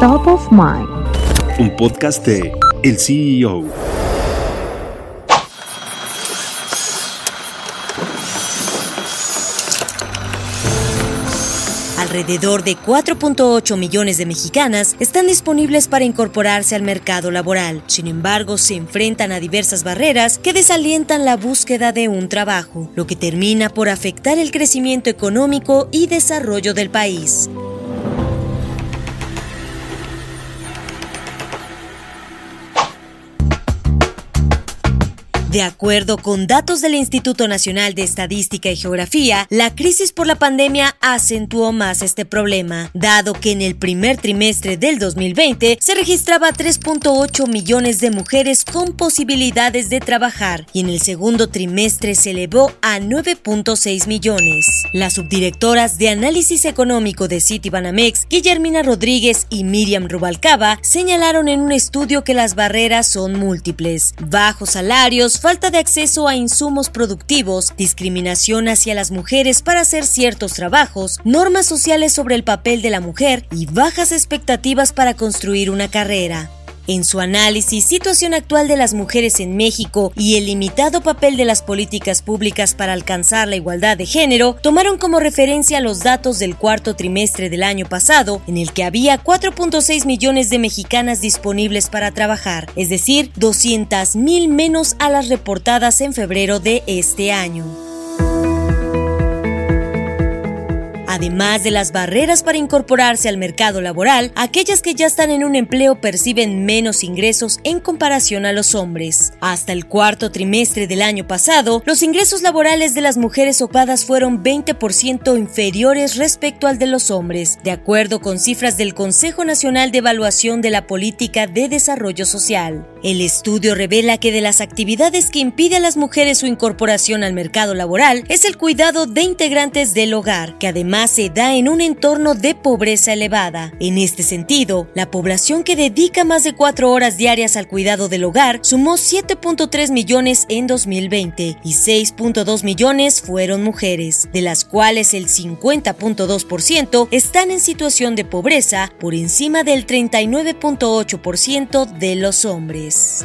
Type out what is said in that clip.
Top of Mind. Un podcast de El CEO. Alrededor de 4.8 millones de mexicanas están disponibles para incorporarse al mercado laboral. Sin embargo, se enfrentan a diversas barreras que desalientan la búsqueda de un trabajo, lo que termina por afectar el crecimiento económico y desarrollo del país. De acuerdo con datos del Instituto Nacional de Estadística y Geografía, la crisis por la pandemia acentuó más este problema, dado que en el primer trimestre del 2020 se registraba 3.8 millones de mujeres con posibilidades de trabajar y en el segundo trimestre se elevó a 9.6 millones. Las subdirectoras de Análisis Económico de Citibanamex, Guillermina Rodríguez y Miriam Rubalcaba, señalaron en un estudio que las barreras son múltiples, bajos salarios, falta de acceso a insumos productivos, discriminación hacia las mujeres para hacer ciertos trabajos, normas sociales sobre el papel de la mujer y bajas expectativas para construir una carrera. En su análisis, situación actual de las mujeres en México y el limitado papel de las políticas públicas para alcanzar la igualdad de género, tomaron como referencia los datos del cuarto trimestre del año pasado, en el que había 4.6 millones de mexicanas disponibles para trabajar, es decir, 200 mil menos a las reportadas en febrero de este año. Además de las barreras para incorporarse al mercado laboral, aquellas que ya están en un empleo perciben menos ingresos en comparación a los hombres. Hasta el cuarto trimestre del año pasado, los ingresos laborales de las mujeres ocupadas fueron 20% inferiores respecto al de los hombres, de acuerdo con cifras del Consejo Nacional de Evaluación de la Política de Desarrollo Social. El estudio revela que de las actividades que impide a las mujeres su incorporación al mercado laboral es el cuidado de integrantes del hogar, que se da en un entorno de pobreza elevada. En este sentido, la población que dedica más de cuatro horas diarias al cuidado del hogar sumó 7.3 millones en 2020 y 6.2 millones fueron mujeres, de las cuales el 50.2% están en situación de pobreza por encima del 39.8% de los hombres.